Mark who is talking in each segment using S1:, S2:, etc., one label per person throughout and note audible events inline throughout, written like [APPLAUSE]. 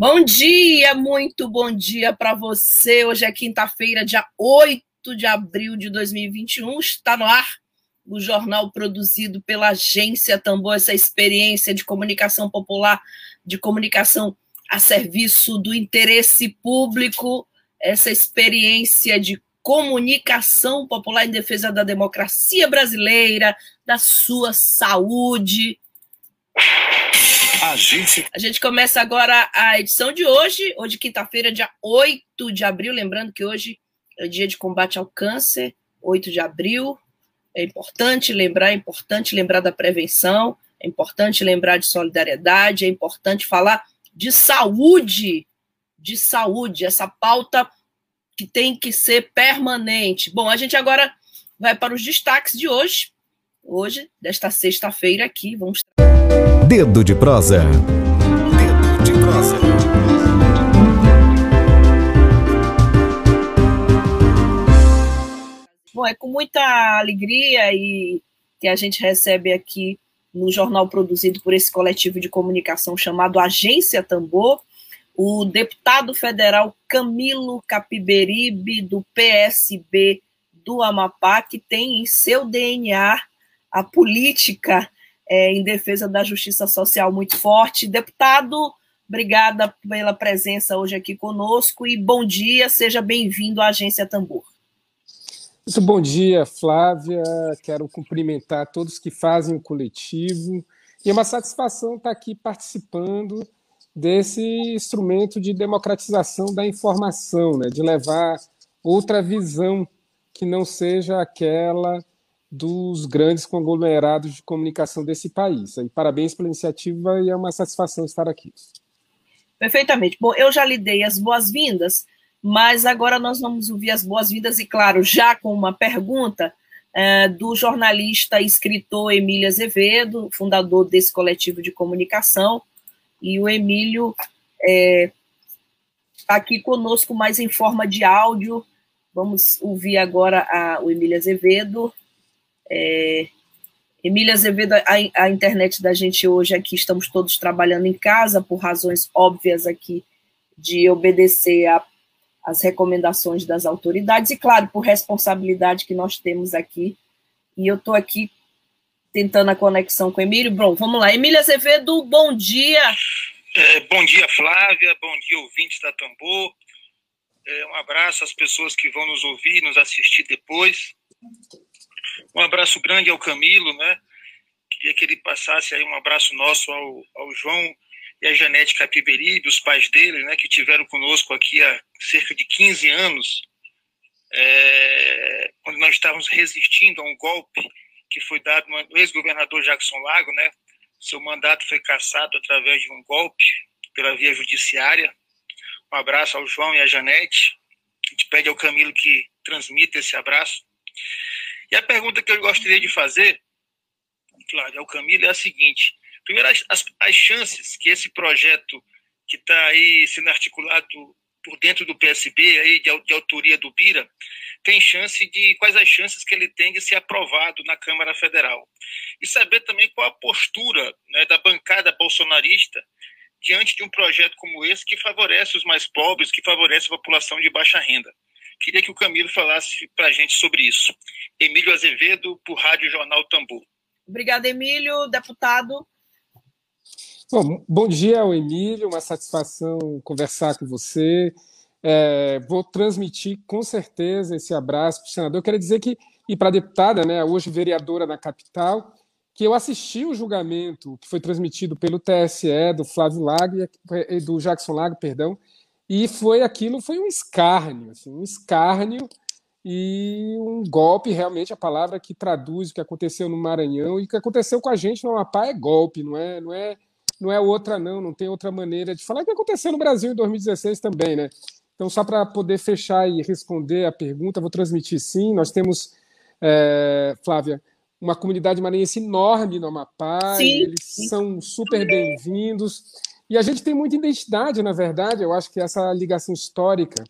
S1: Bom dia, muito bom dia para você. Hoje é quinta-feira, dia 8 de abril de 2021. Está no ar o jornal produzido pela Agência Tambor, essa experiência de comunicação popular, de comunicação a serviço do interesse público, essa experiência de comunicação popular em defesa da democracia brasileira, da sua saúde. Agência. A gente começa agora a edição de hoje, hoje quinta-feira, dia 8 de abril, lembrando que hoje é dia de combate ao câncer, 8 de abril. É importante lembrar, é importante lembrar da prevenção, é importante lembrar de solidariedade, é importante falar de saúde, de saúde, essa pauta que tem que ser permanente. Bom, a gente agora vai para os destaques de hoje. Hoje, desta sexta-feira aqui, vamos
S2: Dedo de prosa. Dedo de prosa.
S1: Bom, é com muita alegria e que a gente recebe aqui no jornal produzido por esse coletivo de comunicação chamado Agência Tambor, o deputado federal Camilo Capiberibe, do PSB do Amapá, que tem em seu DNA a política é, em defesa da justiça social muito forte. Deputado, obrigada pela presença hoje aqui conosco e bom dia, seja bem-vindo à Agência Tambor.
S3: Muito bom dia, Flávia. Quero cumprimentar todos que fazem o coletivo. E é uma satisfação estar aqui participando desse instrumento de democratização da informação, né? de levar outra visão que não seja aquela dos grandes conglomerados de comunicação desse país. E parabéns pela iniciativa e é uma satisfação estar aqui.
S1: Perfeitamente. Bom, eu já lhe dei as boas-vindas, mas agora nós vamos ouvir as boas-vindas e, claro, já com uma pergunta é, do jornalista e escritor Emílio Azevedo, fundador desse coletivo de comunicação, e o Emílio é, aqui conosco mais em forma de áudio. Vamos ouvir agora a, o Emílio Azevedo é, Emília Azevedo, a, a, internet da gente hoje aqui, estamos todos trabalhando em casa, por razões óbvias aqui de obedecer às recomendações das autoridades, e claro, por responsabilidade que nós temos aqui. E eu estou aqui tentando a conexão com o Emílio. Bom, vamos lá. Emília Azevedo, bom dia.
S4: É, bom dia, Flávia. Bom dia, ouvintes da Tambor. É, um abraço às pessoas que vão nos ouvir, nos assistir depois. Um abraço grande ao Camilo, né? Queria que ele passasse aí um abraço nosso ao, ao João e a Janete Capiberibe, os pais dele, né, que tiveram conosco aqui há cerca de 15 anos, é, quando nós estávamos resistindo a um golpe que foi dado no ex-governador Jackson Lago, né? Seu mandato foi cassado através de um golpe pela via judiciária. Um abraço ao João e à Janete. A gente pede ao Camilo que transmita esse abraço. E a pergunta que eu gostaria de fazer, Flávio, ao Camilo, é a seguinte: primeiro, as, as chances que esse projeto que está aí sendo articulado por dentro do PSB, aí, de, de, autoria do Bira, tem chance de. quais as chances que ele tem de ser aprovado na Câmara Federal. E saber também qual a postura né, da bancada bolsonarista diante de um projeto como esse que favorece os mais pobres, que favorece a população de baixa renda. Queria que o Camilo falasse para a gente sobre isso. Emílio Azevedo, por Rádio Jornal Tambor.
S1: Obrigada, Emílio. Deputado.
S3: Bom, bom dia ao Emílio, uma satisfação conversar com você. É, vou transmitir com certeza esse abraço para o senador. Eu quero dizer que, e para a deputada, né, hoje vereadora na capital, que eu assisti o julgamento que foi transmitido pelo TSE do Flávio Lago e do Jackson Lago, perdão, e foi aquilo, foi um escárnio, assim, um escárnio e um golpe, realmente a palavra que traduz o que aconteceu no Maranhão e o que aconteceu com a gente no Amapá é golpe, não é, não é, não é outra não, não tem outra maneira de falar. O que aconteceu no Brasil em 2016 também, né? Então, só para poder fechar e responder a pergunta, vou transmitir sim. Nós temos, é, Flávia, uma comunidade maranhense enorme no Amapá, eles são super bem-vindos. E a gente tem muita identidade, na verdade, eu acho que essa ligação histórica,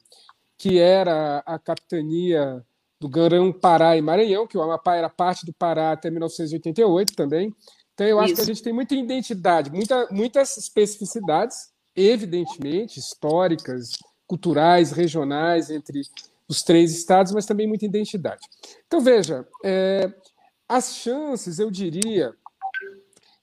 S3: que era a capitania do Grão Pará e Maranhão, que o Amapá era parte do Pará até 1988 também. Então, eu acho Isso. que a gente tem muita identidade, muita, muitas especificidades, evidentemente, históricas, culturais, regionais, entre os três estados, mas também muita identidade. Então, veja, é, as chances, eu diria,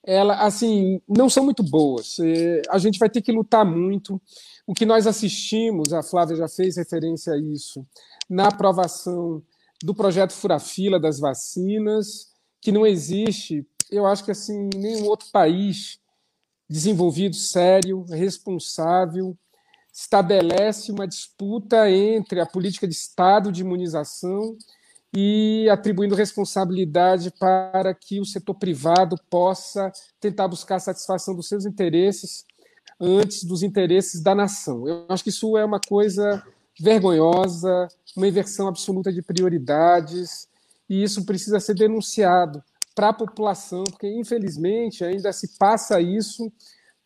S3: ela, assim, não são muito boas. É, a gente vai ter que lutar muito. O que nós assistimos, a Flávia já fez referência a isso, na aprovação do projeto Furafila das vacinas, que não existe, eu acho que assim, nenhum outro país desenvolvido, sério, responsável, estabelece uma disputa entre a política de Estado de imunização e atribuindo responsabilidade para que o setor privado possa tentar buscar a satisfação dos seus interesses antes dos interesses da nação. Eu acho que isso é uma coisa vergonhosa, uma inversão absoluta de prioridades, e isso precisa ser denunciado para a população, porque infelizmente ainda se passa isso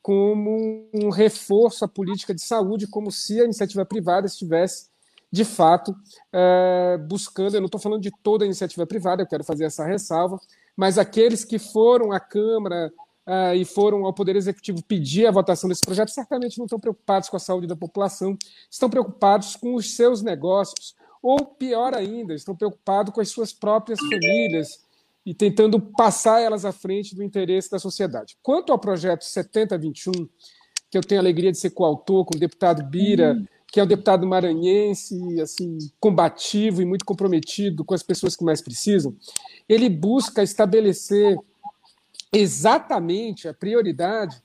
S3: como um reforço à política de saúde, como se a iniciativa privada estivesse de fato, é, buscando, eu não estou falando de toda a iniciativa privada, eu quero fazer essa ressalva, mas aqueles que foram à Câmara é, e foram ao Poder Executivo pedir a votação desse projeto, certamente não estão preocupados com a saúde da população, estão preocupados com os seus negócios, ou pior ainda, estão preocupados com as suas próprias famílias e tentando passar elas à frente do interesse da sociedade. Quanto ao projeto 7021, que eu tenho a alegria de ser coautor com o deputado Bira, hum que é um deputado maranhense, assim, combativo e muito comprometido com as pessoas que mais precisam, ele busca estabelecer exatamente a prioridade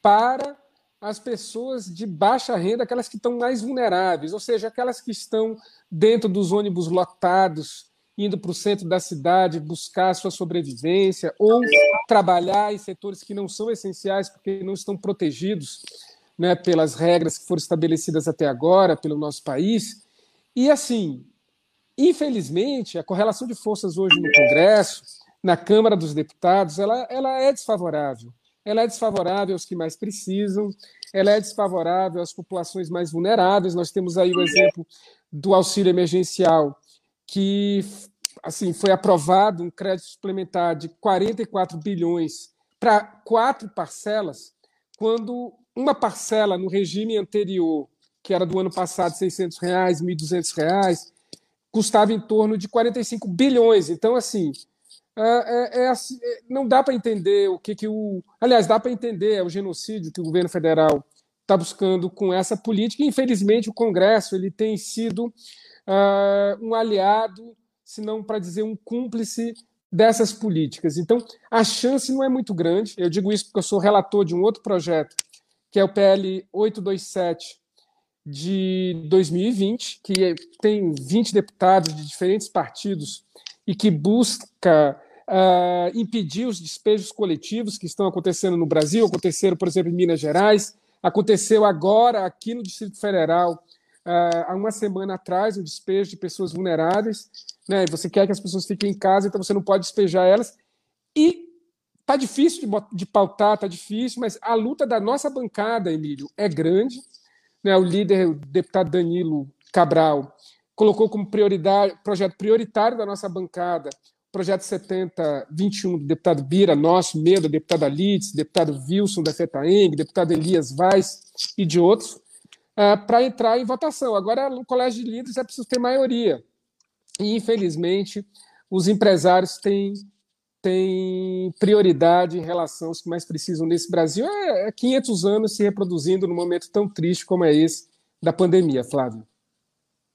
S3: para as pessoas de baixa renda, aquelas que estão mais vulneráveis, ou seja, aquelas que estão dentro dos ônibus lotados, indo para o centro da cidade buscar sua sobrevivência, ou trabalhar em setores que não são essenciais porque não estão protegidos né, pelas regras que foram estabelecidas até agora pelo nosso país. E, assim, infelizmente, a correlação de forças hoje no Congresso, na Câmara dos Deputados, ela, ela é desfavorável. Ela é desfavorável aos que mais precisam, ela é desfavorável às populações mais vulneráveis. Nós temos aí o exemplo do auxílio emergencial, que assim foi aprovado um crédito suplementar de 44 bilhões para quatro parcelas, quando uma parcela no regime anterior, que era do ano passado, 600 reais, 1.200 reais, custava em torno de 45 bilhões. Então, assim, é, é, é, assim, é não dá para entender o que, que o. Aliás, dá para entender é o genocídio que o governo federal está buscando com essa política. Infelizmente, o Congresso ele tem sido uh, um aliado, se não para dizer um cúmplice dessas políticas. Então, a chance não é muito grande. Eu digo isso porque eu sou relator de um outro projeto que é o PL 827 de 2020, que tem 20 deputados de diferentes partidos e que busca uh, impedir os despejos coletivos que estão acontecendo no Brasil, aconteceram, por exemplo, em Minas Gerais, aconteceu agora aqui no Distrito Federal, uh, há uma semana atrás, o um despejo de pessoas vulneráveis. Né? Você quer que as pessoas fiquem em casa, então você não pode despejar elas. E Está difícil de, de pautar, está difícil, mas a luta da nossa bancada, Emílio, é grande. Né? O líder, o deputado Danilo Cabral, colocou como prioridade, projeto prioritário da nossa bancada, projeto 7021 do deputado Bira, nosso, meu, da deputada Litz, deputado Wilson da FETAENG, deputado Elias Vaz e de outros, é, para entrar em votação. Agora, no Colégio de Líderes é preciso ter maioria. E, infelizmente, os empresários têm tem prioridade em relação aos que mais precisam nesse Brasil. É 500 é anos se reproduzindo num momento tão triste como é esse da pandemia, Flávio.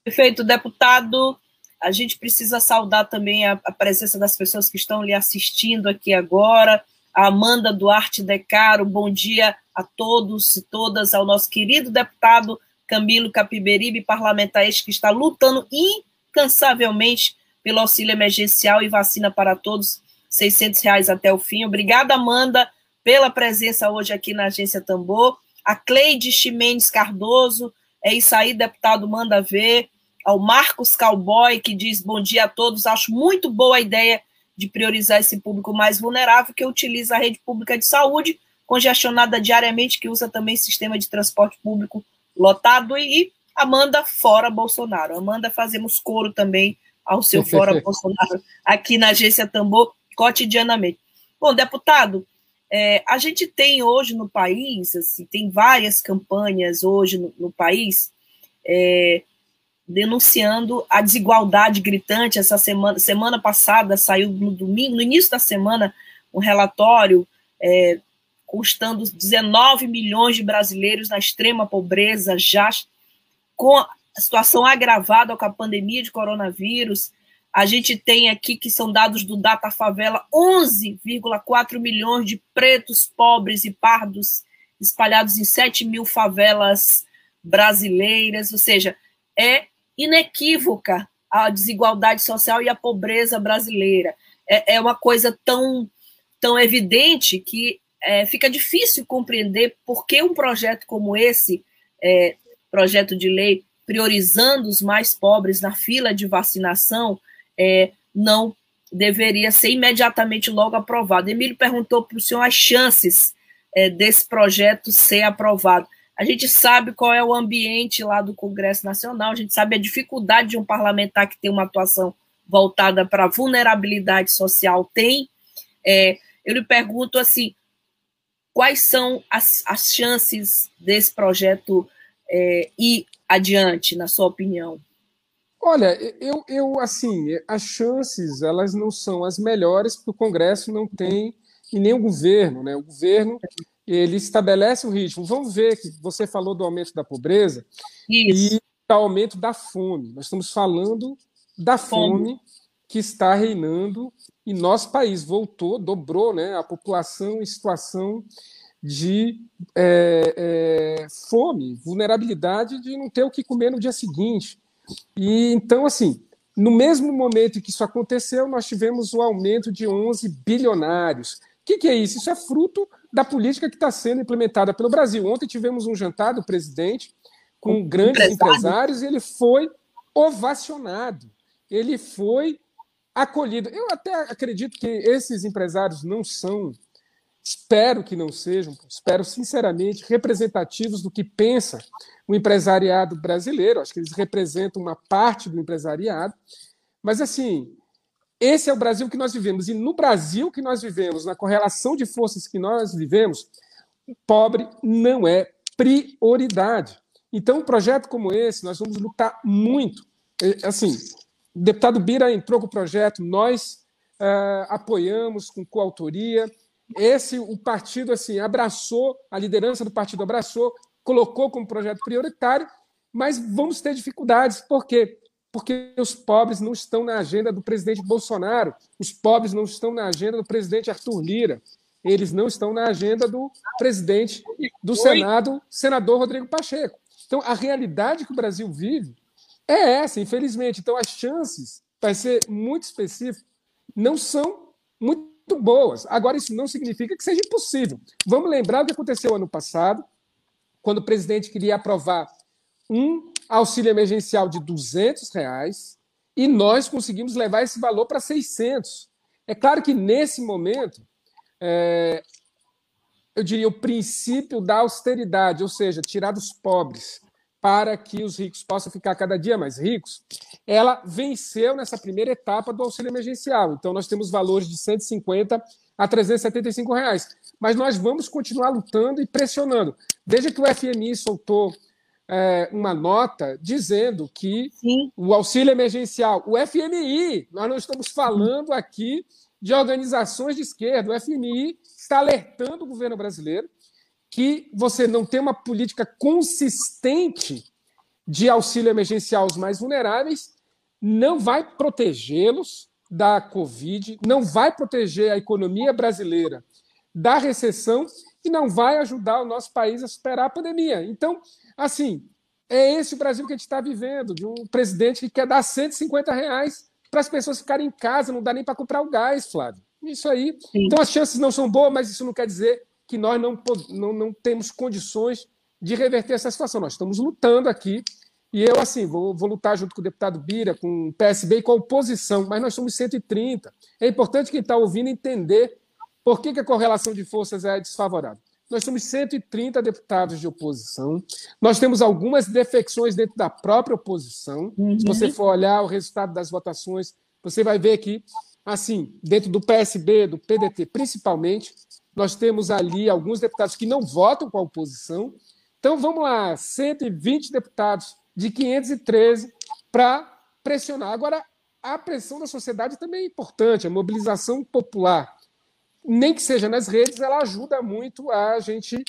S1: Perfeito, deputado. A gente precisa saudar também a, a presença das pessoas que estão lhe assistindo aqui agora. A Amanda Duarte Decaro, bom dia a todos e todas, ao nosso querido deputado Camilo Capiberibe, parlamentar este que está lutando incansavelmente pelo auxílio emergencial e vacina para todos 600 reais até o fim. Obrigada, Amanda, pela presença hoje aqui na Agência Tambor. A Cleide Ximenes Cardoso, É isso aí, deputado, manda ver. Ao Marcos Cowboy, que diz bom dia a todos. Acho muito boa a ideia de priorizar esse público mais vulnerável, que utiliza a rede pública de saúde, congestionada diariamente, que usa também sistema de transporte público lotado. E Amanda, fora Bolsonaro. Amanda, fazemos coro também ao seu [LAUGHS] fora Bolsonaro aqui na Agência Tambor, cotidianamente. Bom, deputado, é, a gente tem hoje no país, assim, tem várias campanhas hoje no, no país é, denunciando a desigualdade gritante. Essa semana, semana passada saiu no domingo, no início da semana, um relatório é, custando 19 milhões de brasileiros na extrema pobreza, já com a situação agravada com a pandemia de coronavírus. A gente tem aqui, que são dados do Data Favela, 11,4 milhões de pretos, pobres e pardos espalhados em 7 mil favelas brasileiras, ou seja, é inequívoca a desigualdade social e a pobreza brasileira. É, é uma coisa tão, tão evidente que é, fica difícil compreender por que um projeto como esse, é, projeto de lei priorizando os mais pobres na fila de vacinação, é, não deveria ser imediatamente logo aprovado. Emílio perguntou para o senhor as chances é, desse projeto ser aprovado. A gente sabe qual é o ambiente lá do Congresso Nacional, a gente sabe a dificuldade de um parlamentar que tem uma atuação voltada para a vulnerabilidade social tem. É, eu lhe pergunto assim, quais são as, as chances desse projeto é, ir adiante, na sua opinião?
S3: Olha, eu, eu assim, as chances elas não são as melhores porque o Congresso não tem e nem o governo, né? O governo ele estabelece o ritmo. Vamos ver que você falou do aumento da pobreza
S1: Isso.
S3: e do aumento da fome. Nós estamos falando da fome, fome que está reinando e nosso país voltou, dobrou, né? A população em situação de é, é, fome, vulnerabilidade de não ter o que comer no dia seguinte. E então, assim, no mesmo momento em que isso aconteceu, nós tivemos o aumento de 11 bilionários. O que, que é isso? Isso é fruto da política que está sendo implementada pelo Brasil. Ontem tivemos um jantar do presidente com um grandes empresário. empresários e ele foi ovacionado, ele foi acolhido. Eu até acredito que esses empresários não são espero que não sejam, espero sinceramente, representativos do que pensa o empresariado brasileiro. Acho que eles representam uma parte do empresariado. Mas, assim, esse é o Brasil que nós vivemos. E no Brasil que nós vivemos, na correlação de forças que nós vivemos, o pobre não é prioridade. Então, um projeto como esse, nós vamos lutar muito. Assim, o deputado Bira entrou com o projeto, nós uh, apoiamos com coautoria esse o partido assim abraçou, a liderança do partido abraçou, colocou como projeto prioritário, mas vamos ter dificuldades. Por quê? Porque os pobres não estão na agenda do presidente Bolsonaro, os pobres não estão na agenda do presidente Arthur Lira, eles não estão na agenda do presidente do Senado, senador Rodrigo Pacheco. Então, a realidade que o Brasil vive é essa, infelizmente. Então, as chances, para ser muito específico, não são muito muito boas. Agora, isso não significa que seja impossível. Vamos lembrar o que aconteceu ano passado, quando o presidente queria aprovar um auxílio emergencial de 200 reais e nós conseguimos levar esse valor para 600. É claro que nesse momento, é, eu diria o princípio da austeridade, ou seja, tirar dos pobres para que os ricos possam ficar cada dia mais ricos, ela venceu nessa primeira etapa do auxílio emergencial. Então, nós temos valores de 150 a 375 reais. Mas nós vamos continuar lutando e pressionando. Veja que o FMI soltou é, uma nota dizendo que Sim. o auxílio emergencial, o FMI, nós não estamos falando aqui de organizações de esquerda, o FMI está alertando o governo brasileiro que você não tem uma política consistente de auxílio emergencial aos mais vulneráveis, não vai protegê-los da Covid, não vai proteger a economia brasileira da recessão e não vai ajudar o nosso país a superar a pandemia. Então, assim, é esse o Brasil que a gente está vivendo, de um presidente que quer dar 150 reais para as pessoas ficarem em casa, não dá nem para comprar o gás, Flávio. Isso aí. Sim. Então, as chances não são boas, mas isso não quer dizer que nós não, não, não temos condições de reverter essa situação. Nós estamos lutando aqui e eu, assim, vou, vou, lutar junto com o deputado Bira, com o PSB e com a oposição, mas nós somos 130. É importante quem está ouvindo entender por que, que, a correlação de forças é desfavorável. Nós somos 130 deputados de oposição, nós temos algumas defecções dentro da própria oposição. Uhum. Se você for olhar o resultado das votações, você vai ver que, assim, dentro do PSB, do PDT principalmente, nós temos ali alguns deputados que não votam com a oposição. Então, vamos lá, 120 deputados de 513 para pressionar. Agora, a pressão da sociedade também é importante, a mobilização popular, nem que seja nas redes, ela ajuda muito a gente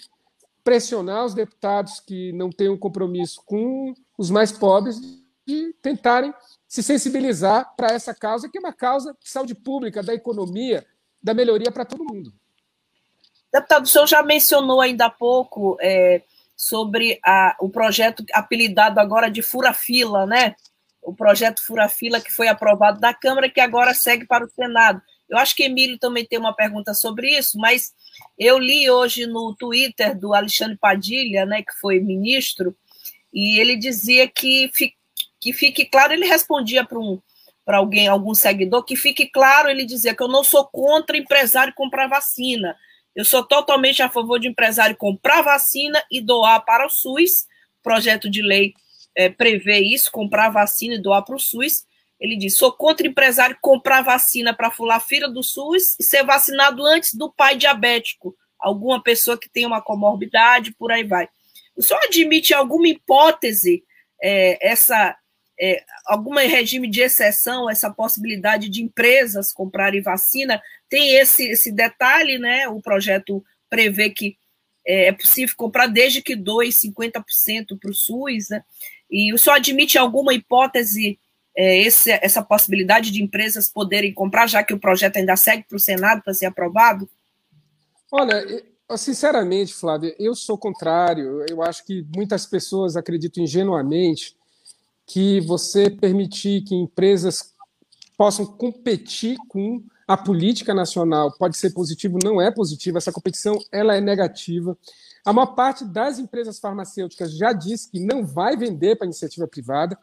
S3: pressionar os deputados que não têm um compromisso com os mais pobres de tentarem se sensibilizar para essa causa, que é uma causa de saúde pública, da economia, da melhoria para todo mundo.
S1: Deputado, o senhor já mencionou ainda há pouco é, sobre a, o projeto apelidado agora de Fura-Fila, né? O projeto Fura-Fila que foi aprovado na Câmara que agora segue para o Senado. Eu acho que Emílio também tem uma pergunta sobre isso, mas eu li hoje no Twitter do Alexandre Padilha, né, que foi ministro, e ele dizia que, que fique claro, ele respondia para um para alguém, algum seguidor, que fique claro, ele dizia que eu não sou contra empresário comprar vacina, eu sou totalmente a favor de empresário comprar vacina e doar para o SUS. O projeto de lei é, prevê isso, comprar vacina e doar para o SUS. Ele diz: sou contra empresário comprar vacina para fular fila do SUS e ser vacinado antes do pai diabético, alguma pessoa que tem uma comorbidade, por aí vai. O senhor admite alguma hipótese é, essa é, algum regime de exceção, essa possibilidade de empresas comprarem vacina, tem esse, esse detalhe, né? O projeto prevê que é, é possível comprar desde que doe 50% para o SUS, né? E o senhor admite alguma hipótese, é, esse, essa possibilidade de empresas poderem comprar, já que o projeto ainda segue para o Senado para ser aprovado?
S3: Olha, sinceramente, Flávia, eu sou contrário. Eu acho que muitas pessoas acreditam ingenuamente que você permitir que empresas possam competir com a política nacional pode ser positivo, não é positivo, essa competição ela é negativa. A maior parte das empresas farmacêuticas já disse que não vai vender para iniciativa privada.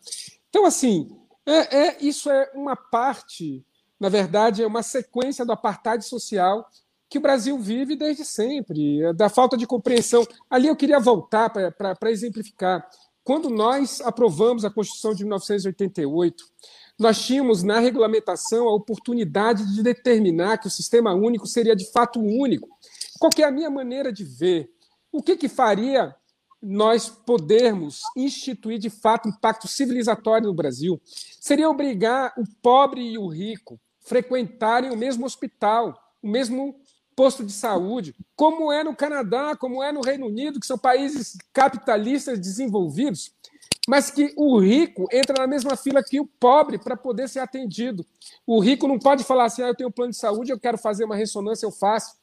S3: Então, assim, é, é, isso é uma parte, na verdade, é uma sequência do apartheid social que o Brasil vive desde sempre, é da falta de compreensão. Ali eu queria voltar para exemplificar. Quando nós aprovamos a Constituição de 1988, nós tínhamos na regulamentação a oportunidade de determinar que o sistema único seria de fato único. Qual é a minha maneira de ver? O que, que faria nós podermos instituir de fato um pacto civilizatório no Brasil? Seria obrigar o pobre e o rico frequentarem o mesmo hospital, o mesmo posto de saúde, como é no Canadá, como é no Reino Unido, que são países capitalistas desenvolvidos, mas que o rico entra na mesma fila que o pobre para poder ser atendido. O rico não pode falar assim: ah, eu tenho um plano de saúde, eu quero fazer uma ressonância, eu faço.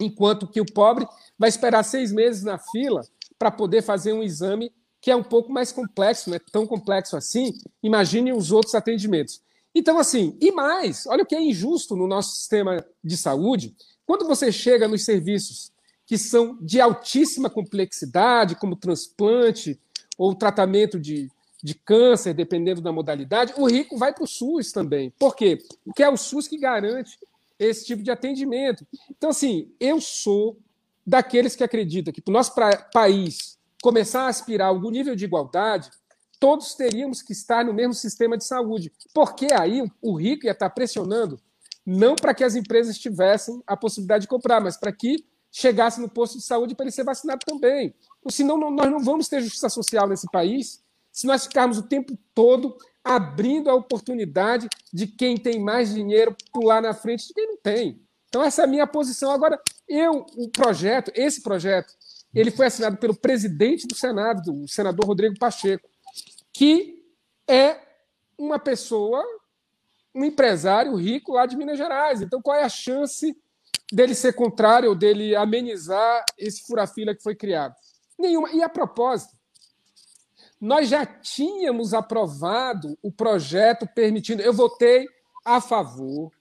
S3: Enquanto que o pobre vai esperar seis meses na fila para poder fazer um exame que é um pouco mais complexo, não é tão complexo assim. Imagine os outros atendimentos. Então, assim, e mais, olha o que é injusto no nosso sistema de saúde, quando você chega nos serviços que são de altíssima complexidade, como transplante ou tratamento de, de câncer, dependendo da modalidade, o rico vai para o SUS também. Por quê? Porque é o SUS que garante esse tipo de atendimento. Então, assim, eu sou daqueles que acreditam que para o nosso país começar a aspirar algum nível de igualdade, todos teríamos que estar no mesmo sistema de saúde. Porque aí o rico ia estar pressionando não para que as empresas tivessem a possibilidade de comprar, mas para que chegasse no posto de saúde para ele ser vacinado também. Senão não, nós não vamos ter justiça social nesse país se nós ficarmos o tempo todo abrindo a oportunidade de quem tem mais dinheiro pular na frente de quem não tem. Então essa é a minha posição. Agora, eu, o projeto, esse projeto, ele foi assinado pelo presidente do Senado, o senador Rodrigo Pacheco, que é uma pessoa um empresário rico lá de Minas Gerais. Então, qual é a chance dele ser contrário ou dele amenizar esse furafila que foi criado? Nenhuma. E a propósito, nós já tínhamos aprovado o projeto permitindo. Eu votei a favor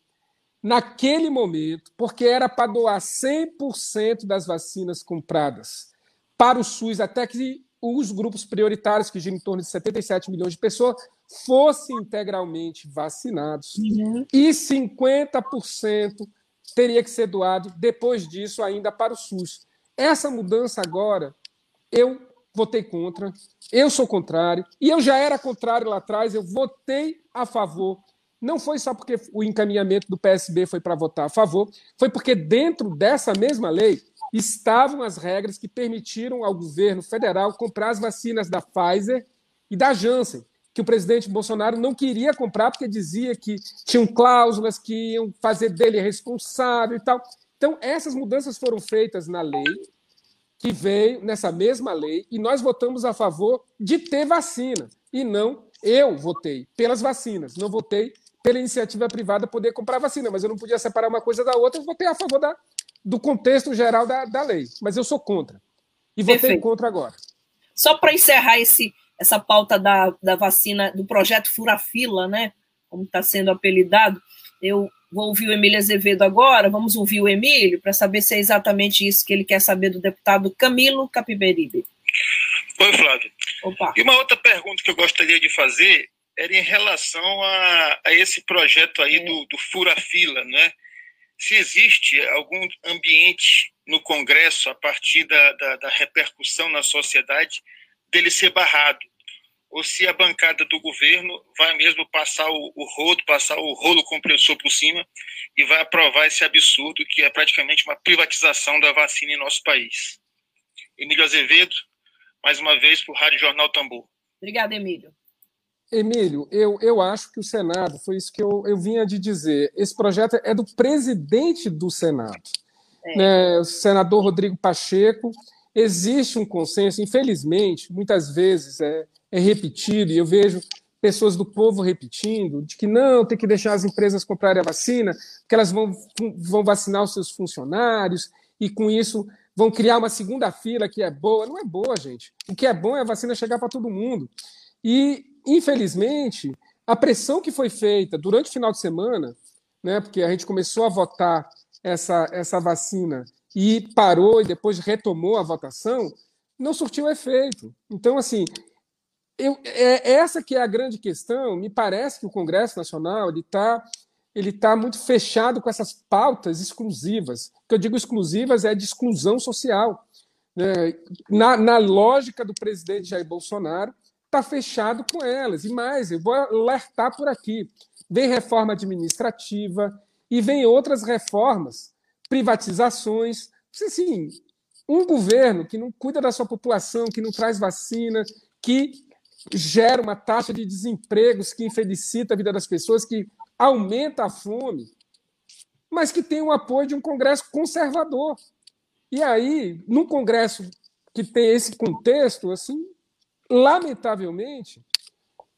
S3: naquele momento, porque era para doar 100% das vacinas compradas para o SUS até que os grupos prioritários, que giram em torno de 77 milhões de pessoas, fossem integralmente vacinados. Uhum. E 50% teria que ser doado depois disso ainda para o SUS. Essa mudança agora, eu votei contra, eu sou contrário, e eu já era contrário lá atrás, eu votei a favor. Não foi só porque o encaminhamento do PSB foi para votar a favor, foi porque dentro dessa mesma lei estavam as regras que permitiram ao governo federal comprar as vacinas da Pfizer e da Janssen, que o presidente Bolsonaro não queria comprar porque dizia que tinham cláusulas que iam fazer dele responsável e tal. Então, essas mudanças foram feitas na lei, que veio nessa mesma lei, e nós votamos a favor de ter vacina, e não eu votei pelas vacinas, não votei pela iniciativa privada poder comprar vacina, mas eu não podia separar uma coisa da outra, eu votei a favor da, do contexto geral da, da lei, mas eu sou contra. E votei Perfeito. contra agora.
S1: Só para encerrar esse, essa pauta da, da vacina, do projeto Furafila, né? Como está sendo apelidado, eu vou ouvir o Emílio Azevedo agora, vamos ouvir o Emílio para saber se é exatamente isso que ele quer saber do deputado Camilo Capiberibe.
S4: Oi, Flávio. Opa. E uma outra pergunta que eu gostaria de fazer era em relação a, a esse projeto aí é. do, do Furafila, né? Se existe algum ambiente no Congresso, a partir da, da, da repercussão na sociedade, dele ser barrado ou se a bancada do governo vai mesmo passar o, o rodo, passar o rolo compressor por cima e vai aprovar esse absurdo que é praticamente uma privatização da vacina em nosso país. Emílio Azevedo, mais uma vez, para o Rádio Jornal Tambor.
S1: Obrigada, Emílio.
S3: Emílio, eu, eu acho que o Senado, foi isso que eu, eu vinha de dizer, esse projeto é do presidente do Senado, é. né, o senador Rodrigo Pacheco. Existe um consenso, infelizmente, muitas vezes é, é repetido, e eu vejo pessoas do povo repetindo, de que não, tem que deixar as empresas comprarem a vacina, porque elas vão, vão vacinar os seus funcionários, e com isso vão criar uma segunda fila que é boa. Não é boa, gente. O que é bom é a vacina chegar para todo mundo. E, infelizmente, a pressão que foi feita durante o final de semana, né, porque a gente começou a votar essa, essa vacina e parou e depois retomou a votação, não surtiu efeito. Então, assim, eu, é, essa que é a grande questão. Me parece que o Congresso Nacional ele está ele tá muito fechado com essas pautas exclusivas. O que eu digo exclusivas é de exclusão social. Né? Na, na lógica do presidente Jair Bolsonaro, está fechado com elas. E mais, eu vou alertar por aqui: vem reforma administrativa e vem outras reformas, privatizações. Assim, um governo que não cuida da sua população, que não traz vacina, que gera uma taxa de desempregos que infelicita a vida das pessoas, que aumenta a fome, mas que tem o apoio de um Congresso conservador. E aí, num Congresso que tem esse contexto, assim, lamentavelmente,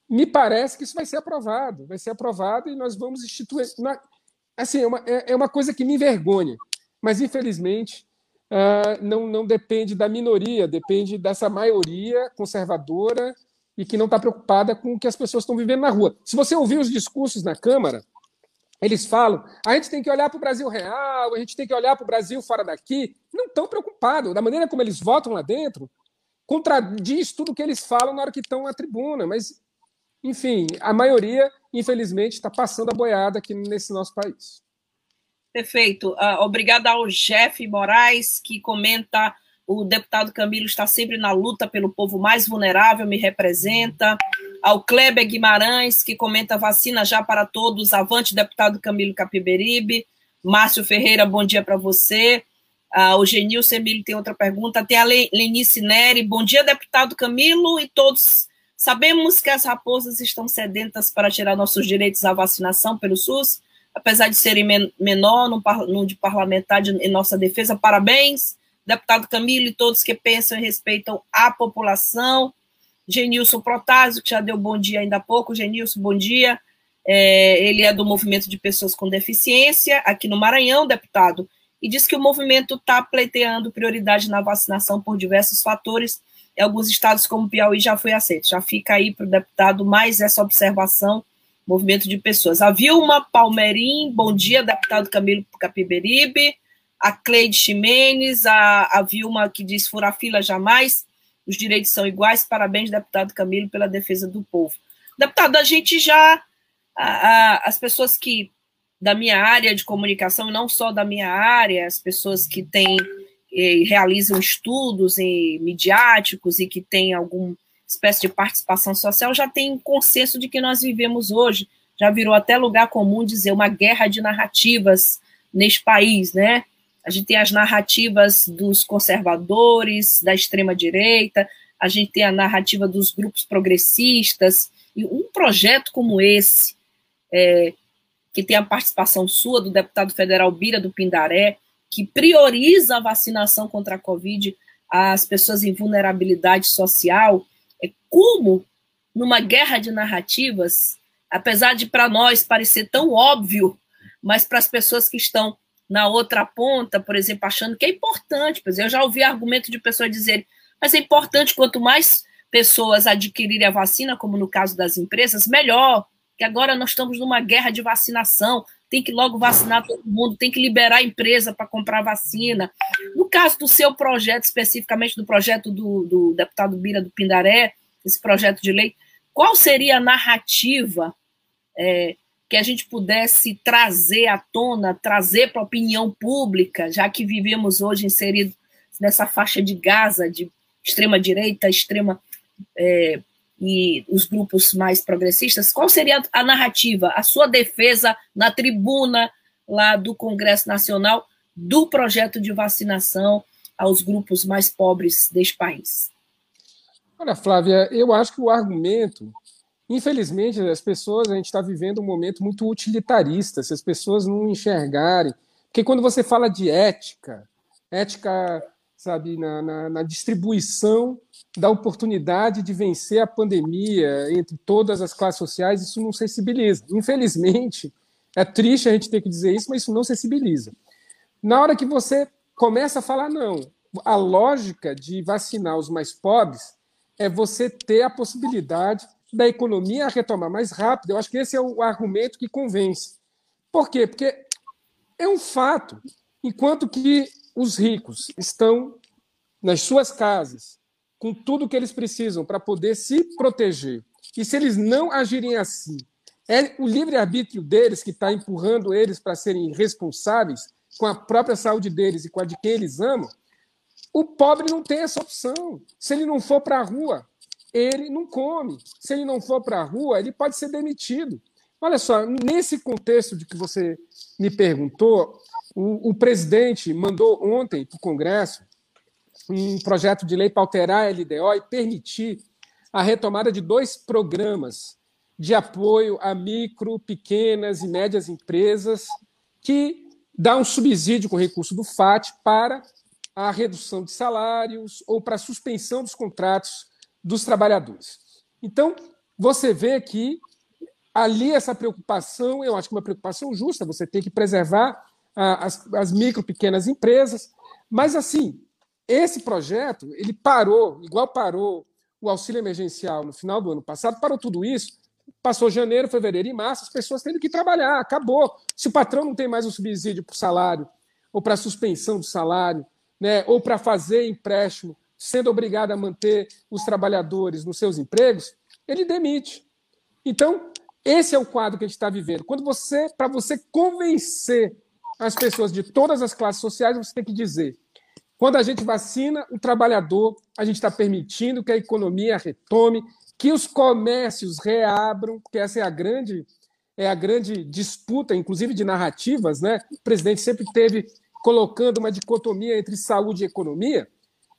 S3: me parece que isso vai ser aprovado. Vai ser aprovado e nós vamos instituir. Assim, é uma, é, é uma coisa que me envergonha, mas infelizmente uh, não, não depende da minoria, depende dessa maioria conservadora e que não está preocupada com o que as pessoas estão vivendo na rua. Se você ouvir os discursos na Câmara, eles falam: a gente tem que olhar para o Brasil real, a gente tem que olhar para o Brasil fora daqui. Não estão preocupados. Da maneira como eles votam lá dentro, contradiz tudo que eles falam na hora que estão na tribuna. Mas, enfim, a maioria, infelizmente, está passando a boiada aqui nesse nosso país.
S1: Perfeito. Uh, obrigada ao Jeff Moraes, que comenta o deputado Camilo está sempre na luta pelo povo mais vulnerável, me representa. Ao Kleber Guimarães, que comenta vacina já para todos. Avante, deputado Camilo Capiberibe. Márcio Ferreira, bom dia para você. Ah, o Genilson Emílio tem outra pergunta. Tem a Lenice Neri. Bom dia, deputado Camilo e todos. Sabemos que as raposas estão sedentas para tirar nossos direitos à vacinação pelo SUS, apesar de serem menor no, no de parlamentar de, em nossa defesa. Parabéns deputado Camilo e todos que pensam e respeitam a população. Genilson Protásio, que já deu bom dia ainda há pouco. Genilson, bom dia. É, ele é do movimento de pessoas com deficiência aqui no Maranhão, deputado, e diz que o movimento está pleiteando prioridade na vacinação por diversos fatores. Em alguns estados, como Piauí, já foi aceito. Já fica aí para o deputado mais essa observação, movimento de pessoas. A Vilma Palmerim, bom dia, deputado Camilo Capiberibe. a Cleide Ximenes, a, a Vilma que diz fura fila jamais, os direitos são iguais, parabéns, deputado Camilo, pela defesa do povo. Deputado, a gente já, a, a, as pessoas que, da minha área de comunicação, não só da minha área, as pessoas que têm, realizam estudos em, midiáticos e que têm alguma espécie de participação social, já têm consenso de que nós vivemos hoje, já virou até lugar comum dizer uma guerra de narrativas neste país, né? A gente tem as narrativas dos conservadores, da extrema-direita, a gente tem a narrativa dos grupos progressistas, e um projeto como esse, é, que tem a participação sua, do deputado federal Bira do Pindaré, que prioriza a vacinação contra a Covid às pessoas em vulnerabilidade social, é como, numa guerra de narrativas, apesar de para nós parecer tão óbvio, mas para as pessoas que estão na outra ponta, por exemplo, achando que é importante. Pois eu já ouvi argumento de pessoas dizerem, mas é importante quanto mais pessoas adquirirem a vacina, como no caso das empresas, melhor. Que agora nós estamos numa guerra de vacinação, tem que logo vacinar todo mundo, tem que liberar a empresa para comprar vacina. No caso do seu projeto, especificamente do projeto do, do deputado Bira do Pindaré, esse projeto de lei, qual seria a narrativa é, que a gente pudesse trazer à tona, trazer para a opinião pública, já que vivemos hoje inseridos nessa faixa de Gaza, de extrema direita, extrema é, e os grupos mais progressistas, qual seria a narrativa, a sua defesa na tribuna lá do Congresso Nacional do projeto de vacinação aos grupos mais pobres deste país?
S3: Olha, Flávia, eu acho que o argumento Infelizmente, as pessoas, a gente está vivendo um momento muito utilitarista, se as pessoas não enxergarem. Porque quando você fala de ética, ética, sabe, na, na, na distribuição da oportunidade de vencer a pandemia entre todas as classes sociais, isso não sensibiliza. Infelizmente, é triste a gente ter que dizer isso, mas isso não sensibiliza. Na hora que você começa a falar, não, a lógica de vacinar os mais pobres é você ter a possibilidade da economia retomar mais rápido. Eu acho que esse é o argumento que convence. Por quê? Porque é um fato. Enquanto que os ricos estão nas suas casas, com tudo que eles precisam para poder se proteger, e se eles não agirem assim, é o livre-arbítrio deles que está empurrando eles para serem responsáveis com a própria saúde deles e com a de quem eles amam, o pobre não tem essa opção. Se ele não for para a rua, ele não come. Se ele não for para a rua, ele pode ser demitido. Olha só, nesse contexto de que você me perguntou, o, o presidente mandou ontem para o Congresso um projeto de lei para alterar a LDO e permitir a retomada de dois programas de apoio a micro, pequenas e médias empresas que dá um subsídio com recurso do FAT para a redução de salários ou para a suspensão dos contratos dos trabalhadores. Então, você vê que ali essa preocupação, eu acho que é uma preocupação justa, você tem que preservar as, as micro, pequenas empresas, mas assim, esse projeto, ele parou, igual parou o auxílio emergencial no final do ano passado, parou tudo isso, passou janeiro, fevereiro e março, as pessoas tendo que trabalhar, acabou. Se o patrão não tem mais o subsídio para o salário, ou para suspensão do salário, né, ou para fazer empréstimo sendo obrigado a manter os trabalhadores nos seus empregos, ele demite. Então, esse é o quadro que a gente está vivendo. Quando você, para você convencer as pessoas de todas as classes sociais, você tem que dizer: quando a gente vacina o trabalhador, a gente está permitindo que a economia retome, que os comércios reabram, porque essa é a grande é a grande disputa, inclusive de narrativas, né? O presidente sempre teve colocando uma dicotomia entre saúde e economia.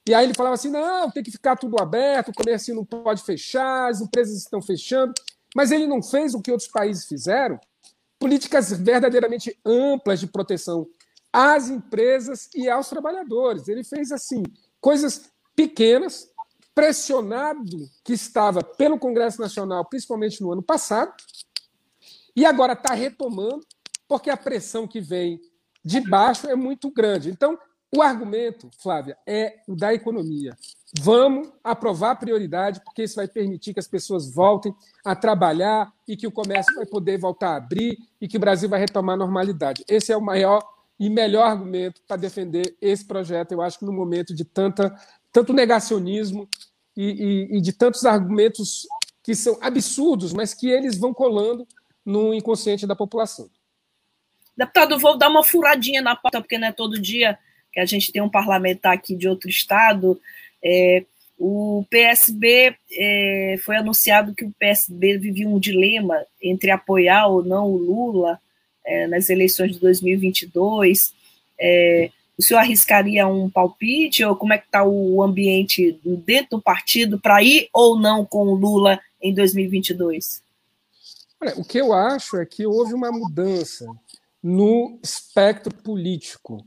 S3: E aí ele falava assim: não, tem que ficar tudo aberto, o comércio não pode fechar, as empresas estão fechando. Mas ele não fez o que outros países fizeram políticas verdadeiramente amplas de proteção às empresas e aos trabalhadores. Ele fez assim coisas pequenas, pressionado que estava pelo Congresso Nacional, principalmente no ano passado, e agora está retomando, porque a pressão que vem de baixo é muito grande. Então, o argumento, Flávia, é o da economia. Vamos aprovar a prioridade, porque isso vai permitir que as pessoas voltem a trabalhar e que o comércio vai poder voltar a abrir e que o Brasil vai retomar a normalidade. Esse é o maior e melhor argumento para defender esse projeto, eu acho que no momento de tanta, tanto negacionismo e, e, e de tantos argumentos que são absurdos, mas que eles vão colando no inconsciente da população.
S1: Deputado, vou dar uma furadinha na pauta, porque não é todo dia a gente tem um parlamentar aqui de outro estado. É, o PSB é, foi anunciado que o PSB vivia um dilema entre apoiar ou não o Lula é, nas eleições de 2022. É, o senhor arriscaria um palpite ou como é que está o ambiente dentro do partido para ir ou não com o Lula em 2022?
S3: Olha, o que eu acho é que houve uma mudança no espectro político,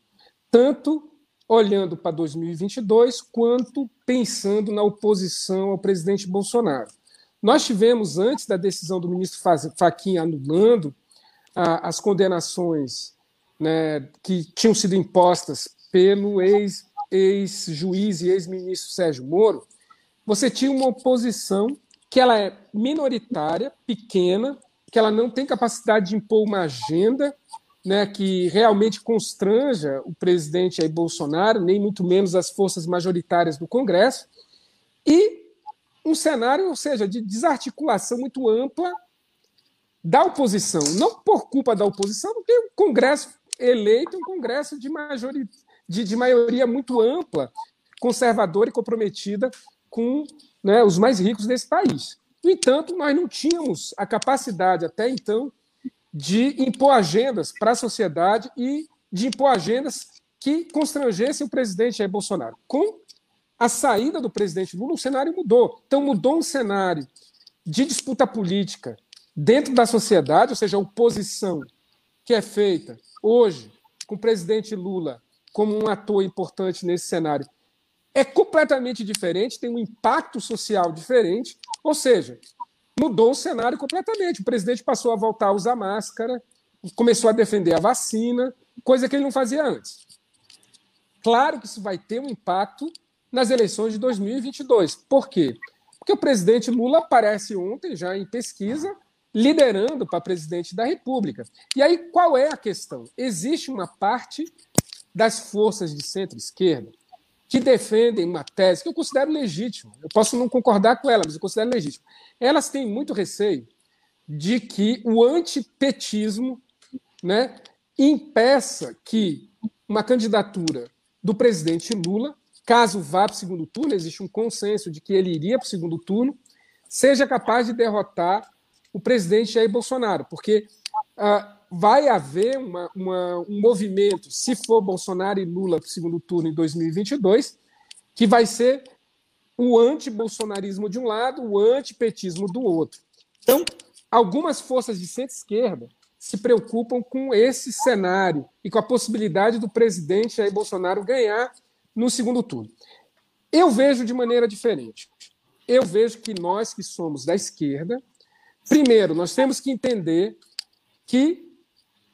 S3: tanto olhando para 2022 quanto pensando na oposição ao presidente Bolsonaro. Nós tivemos, antes da decisão do ministro Fachin anulando as condenações né, que tinham sido impostas pelo ex-juiz ex e ex-ministro Sérgio Moro, você tinha uma oposição que ela é minoritária, pequena, que ela não tem capacidade de impor uma agenda né, que realmente constranja o presidente Bolsonaro, nem muito menos as forças majoritárias do Congresso, e um cenário, ou seja, de desarticulação muito ampla da oposição, não por culpa da oposição, porque o Congresso eleito é um Congresso de, majori, de, de maioria muito ampla, conservadora e comprometida com né, os mais ricos desse país. No entanto, nós não tínhamos a capacidade até então de impor agendas para a sociedade e de impor agendas que constrangessem o presidente Jair Bolsonaro. Com a saída do presidente Lula, o cenário mudou. Então, mudou um cenário de disputa política dentro da sociedade, ou seja, a oposição que é feita hoje com o presidente Lula como um ator importante nesse cenário é completamente diferente, tem um impacto social diferente, ou seja, mudou o cenário completamente. O presidente passou a voltar a usar máscara, começou a defender a vacina, coisa que ele não fazia antes. Claro que isso vai ter um impacto nas eleições de 2022. Por quê? Porque o presidente Lula aparece ontem, já em pesquisa, liderando para presidente da República. E aí qual é a questão? Existe uma parte das forças de centro-esquerda que defendem uma tese que eu considero legítima. Eu posso não concordar com ela, mas eu considero legítima. Elas têm muito receio de que o antipetismo né, impeça que uma candidatura do presidente Lula, caso vá para o segundo turno, existe um consenso de que ele iria para o segundo turno, seja capaz de derrotar o presidente Jair Bolsonaro, porque ah, vai haver uma, uma, um movimento, se for Bolsonaro e Lula para o segundo turno em 2022, que vai ser o anti-bolsonarismo de um lado, o antipetismo do outro. Então, algumas forças de centro-esquerda se preocupam com esse cenário e com a possibilidade do presidente Jair Bolsonaro ganhar no segundo turno. Eu vejo de maneira diferente. Eu vejo que nós que somos da esquerda, Primeiro, nós temos que entender que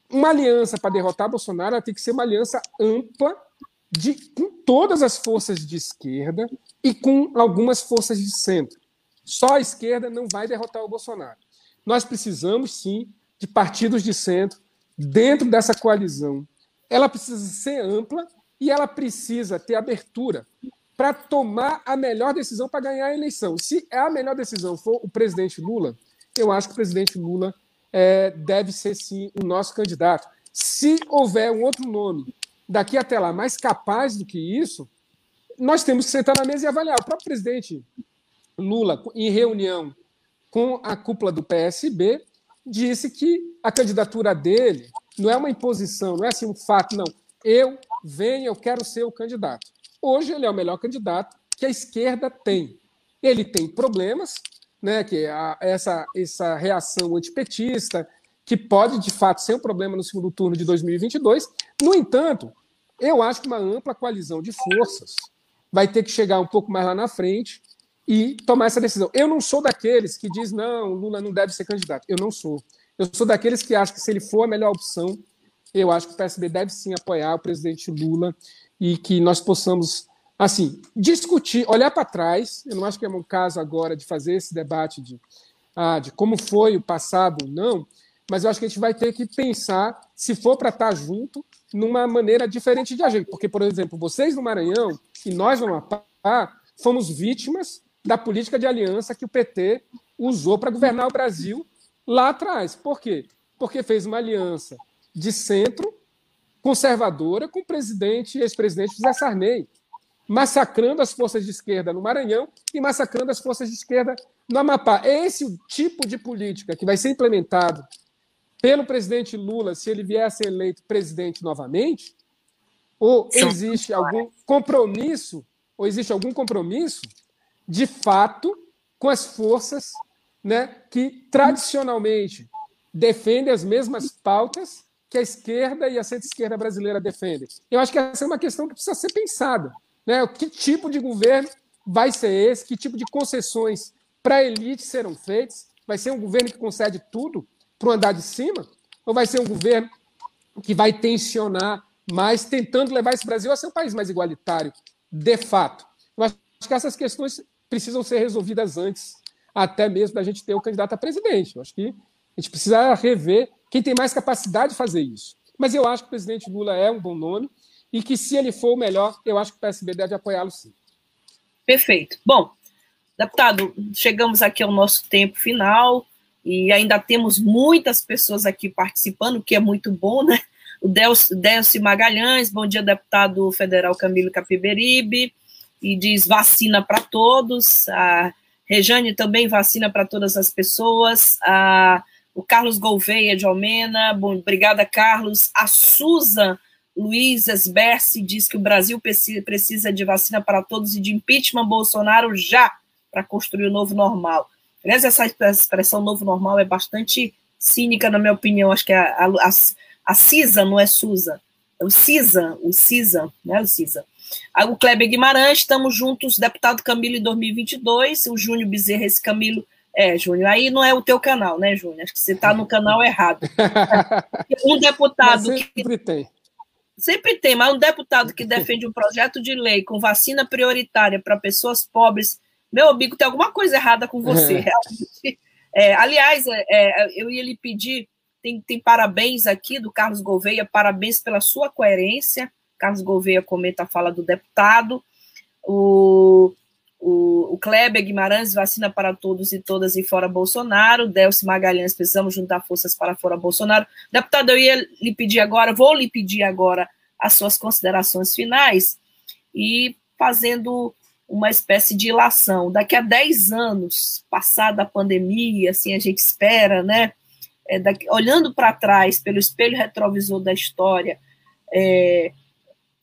S3: uma aliança para derrotar Bolsonaro tem que ser uma aliança ampla de, com todas as forças de esquerda e com algumas forças de centro. Só a esquerda não vai derrotar o Bolsonaro. Nós precisamos, sim, de partidos de centro dentro dessa coalizão. Ela precisa ser ampla e ela precisa ter abertura para tomar a melhor decisão para ganhar a eleição. Se a melhor decisão for o presidente Lula, eu acho que o presidente Lula é, deve ser sim o nosso candidato. Se houver um outro nome daqui até lá mais capaz do que isso, nós temos que sentar na mesa e avaliar. O próprio presidente Lula, em reunião com a cúpula do PSB, disse que a candidatura dele não é uma imposição, não é assim um fato, não. Eu venho, eu quero ser o candidato. Hoje ele é o melhor candidato que a esquerda tem. Ele tem problemas, né, que a, essa, essa reação antipetista, que pode, de fato, ser um problema no segundo turno de 2022. No entanto, eu acho que uma ampla coalizão de forças vai ter que chegar um pouco mais lá na frente e tomar essa decisão. Eu não sou daqueles que diz não, Lula não deve ser candidato. Eu não sou. Eu sou daqueles que acham que se ele for a melhor opção, eu acho que o PSB deve sim apoiar o presidente Lula e que nós possamos assim, discutir, olhar para trás, eu não acho que é um caso agora de fazer esse debate de, ah, de como foi o passado ou não, mas eu acho que a gente vai ter que pensar, se for para estar tá junto, numa maneira diferente de agir. Porque, por exemplo, vocês no Maranhão e nós no Amapá fomos vítimas da política de aliança que o PT usou para governar o Brasil lá atrás. Por quê? Porque fez uma aliança de centro conservadora com o presidente, ex-presidente José Sarney, massacrando as forças de esquerda no Maranhão e massacrando as forças de esquerda no Amapá. É esse o tipo de política que vai ser implementado pelo presidente Lula se ele vier a ser eleito presidente novamente? Ou existe algum compromisso, ou existe algum compromisso de fato com as forças né, que tradicionalmente defendem as mesmas pautas que a esquerda e a centro-esquerda brasileira defendem. Eu acho que essa é uma questão que precisa ser pensada. Né? Que tipo de governo vai ser esse? Que tipo de concessões para a elite serão feitas? Vai ser um governo que concede tudo para o andar de cima? Ou vai ser um governo que vai tensionar mais, tentando levar esse Brasil a ser um país mais igualitário, de fato? Eu acho que essas questões precisam ser resolvidas antes, até mesmo da gente ter o candidato a presidente. Eu acho que a gente precisa rever quem tem mais capacidade de fazer isso. Mas eu acho que o presidente Lula é um bom nome e que, se ele for o melhor, eu acho que o PSB deve apoiá-lo sim.
S1: Perfeito. Bom, deputado, chegamos aqui ao nosso tempo final e ainda temos muitas pessoas aqui participando, o que é muito bom, né? O Delcio Magalhães, bom dia, deputado federal Camilo Capiberibe, e diz vacina para todos. A Rejane também vacina para todas as pessoas. A o Carlos Gouveia de Almena, bom, obrigada, Carlos. A Susan Luiz Esberce diz que o Brasil precisa de vacina para todos e de impeachment Bolsonaro já para construir o novo normal. Aliás, essa expressão novo normal é bastante cínica, na minha opinião. Acho que a, a, a CISA não é SUSA, é o CISA, o CISA, né, o CISA. O Kleber Guimarães, estamos juntos, deputado Camilo em 2022, o Júnior Bezerra, esse Camilo é, Júnior, aí não é o teu canal, né, Júnior? Acho que você está no canal errado. [LAUGHS] Um deputado que...
S3: tem.
S1: Sempre tem, mas um deputado que defende um projeto de lei com vacina prioritária para pessoas pobres, meu amigo, tem alguma coisa errada com você. É. É, aliás, é, é, eu ia lhe pedir, tem, tem parabéns aqui do Carlos Gouveia, parabéns pela sua coerência. Carlos Gouveia comenta a fala do deputado. O o, o Kleber Guimarães, vacina para todos e todas e fora Bolsonaro. Delcio Magalhães, precisamos juntar forças para fora Bolsonaro. Deputado, eu ia lhe pedir agora, vou lhe pedir agora as suas considerações finais e fazendo uma espécie de ilação. Daqui a 10 anos, passada a pandemia, assim a gente espera, né? É, daqui, olhando para trás, pelo espelho retrovisor da história, é,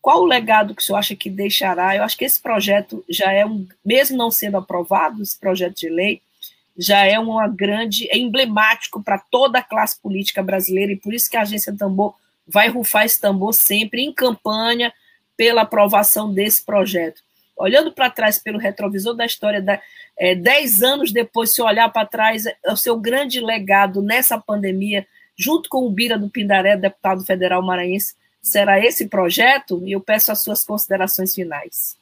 S1: qual o legado que o senhor acha que deixará? Eu acho que esse projeto já é um, mesmo não sendo aprovado, esse projeto de lei, já é uma grande, é emblemático para toda a classe política brasileira, e por isso que a agência Tambor vai rufar esse tambor sempre em campanha pela aprovação desse projeto. Olhando para trás pelo retrovisor da história, da, é, dez anos depois, se olhar para trás, é o seu grande legado nessa pandemia, junto com o Bira do Pindaré, deputado federal maranhense, será esse projeto? E eu peço as suas considerações finais.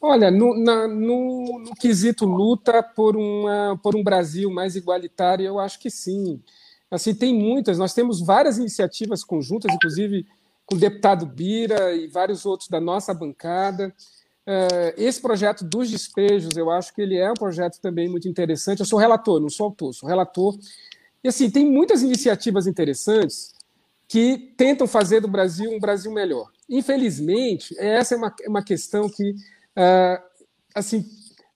S3: Olha, no, na, no, no, quesito luta por, uma, por um Brasil mais igualitário, eu acho que sim. Assim, tem muitas, nós temos várias iniciativas conjuntas, inclusive com o deputado Bira e vários outros da nossa bancada. Uh, esse projeto dos despejos, eu acho que ele é um projeto também muito interessante. Eu sou relator, não sou autor, sou relator. E assim, tem muitas iniciativas interessantes que tentam fazer do Brasil um Brasil melhor. Infelizmente, essa é uma, uma questão que uh, assim,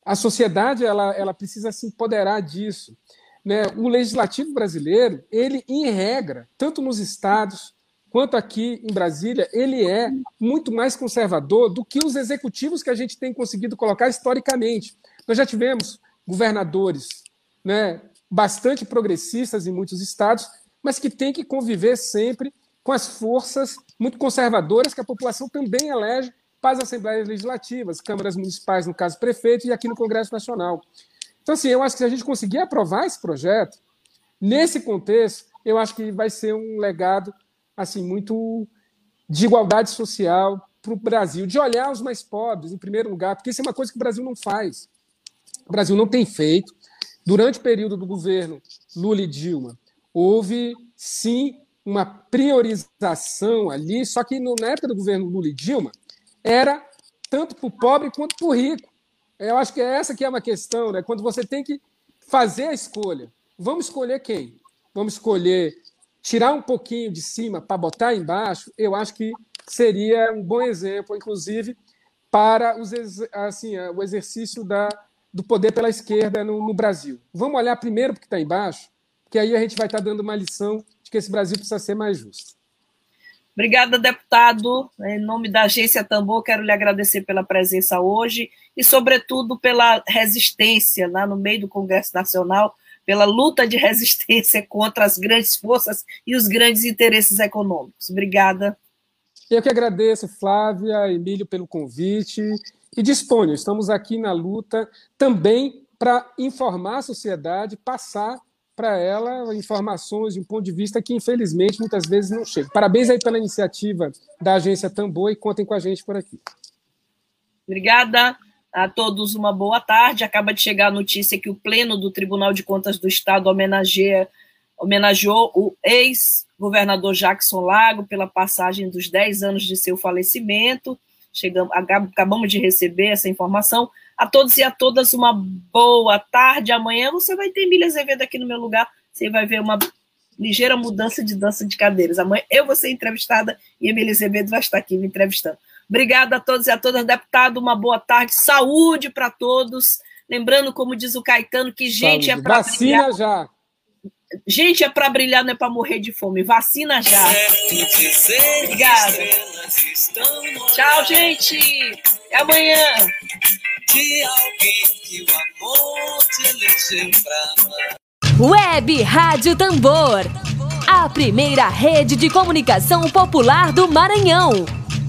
S3: a sociedade ela, ela precisa se empoderar disso. Né? O legislativo brasileiro, ele, em regra, tanto nos estados quanto aqui em Brasília, ele é muito mais conservador do que os executivos que a gente tem conseguido colocar historicamente. Nós já tivemos governadores né, bastante progressistas em muitos estados, mas que tem que conviver sempre com as forças muito conservadoras que a população também elege para as assembleias legislativas, câmaras municipais, no caso prefeito, e aqui no Congresso Nacional. Então, assim, eu acho que se a gente conseguir aprovar esse projeto, nesse contexto, eu acho que vai ser um legado assim muito de igualdade social para o Brasil, de olhar os mais pobres em primeiro lugar, porque isso é uma coisa que o Brasil não faz. O Brasil não tem feito. Durante o período do governo Lula e Dilma, houve sim uma priorização ali, só que no, na época do governo Lula e Dilma, era tanto para o pobre quanto para o rico. Eu acho que é essa que é uma questão, né? quando você tem que fazer a escolha. Vamos escolher quem? Vamos escolher tirar um pouquinho de cima para botar embaixo, eu acho que seria um bom exemplo, inclusive, para os, assim, o exercício da, do poder pela esquerda no, no Brasil. Vamos olhar primeiro o que está embaixo, que aí a gente vai estar dando uma lição de que esse Brasil precisa ser mais justo.
S1: Obrigada, deputado. Em nome da Agência Tambor, quero lhe agradecer pela presença hoje e, sobretudo, pela resistência lá no meio do Congresso Nacional, pela luta de [LAUGHS] resistência contra as grandes forças e os grandes interesses econômicos. Obrigada.
S3: Eu que agradeço, Flávia, Emílio, pelo convite e disponho. Estamos aqui na luta também para informar a sociedade, passar para ela informações de um ponto de vista que, infelizmente, muitas vezes não chega. Parabéns aí pela iniciativa da agência Tambor e contem com a gente por aqui.
S1: Obrigada a todos, uma boa tarde. Acaba de chegar a notícia que o Pleno do Tribunal de Contas do Estado homenageia, homenageou o ex-governador Jackson Lago pela passagem dos 10 anos de seu falecimento. Chegamos, acabamos de receber essa informação. A todos e a todas, uma boa tarde. Amanhã você vai ter Emília Azevedo aqui no meu lugar. Você vai ver uma ligeira mudança de dança de cadeiras. Amanhã eu vou ser entrevistada e Emília Azevedo vai estar aqui me entrevistando. Obrigada a todos e a todas, deputado. Uma boa tarde. Saúde para todos. Lembrando, como diz o Caetano, que gente Saúde. é para
S3: Vacina brilhar. já.
S1: Gente é para brilhar, não é para morrer de fome. Vacina já. Obrigada. Tchau, gente. Até amanhã
S5: Web Rádio Tambor, a primeira rede de comunicação popular do Maranhão.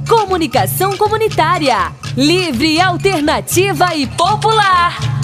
S5: Comunicação comunitária, livre, alternativa e popular.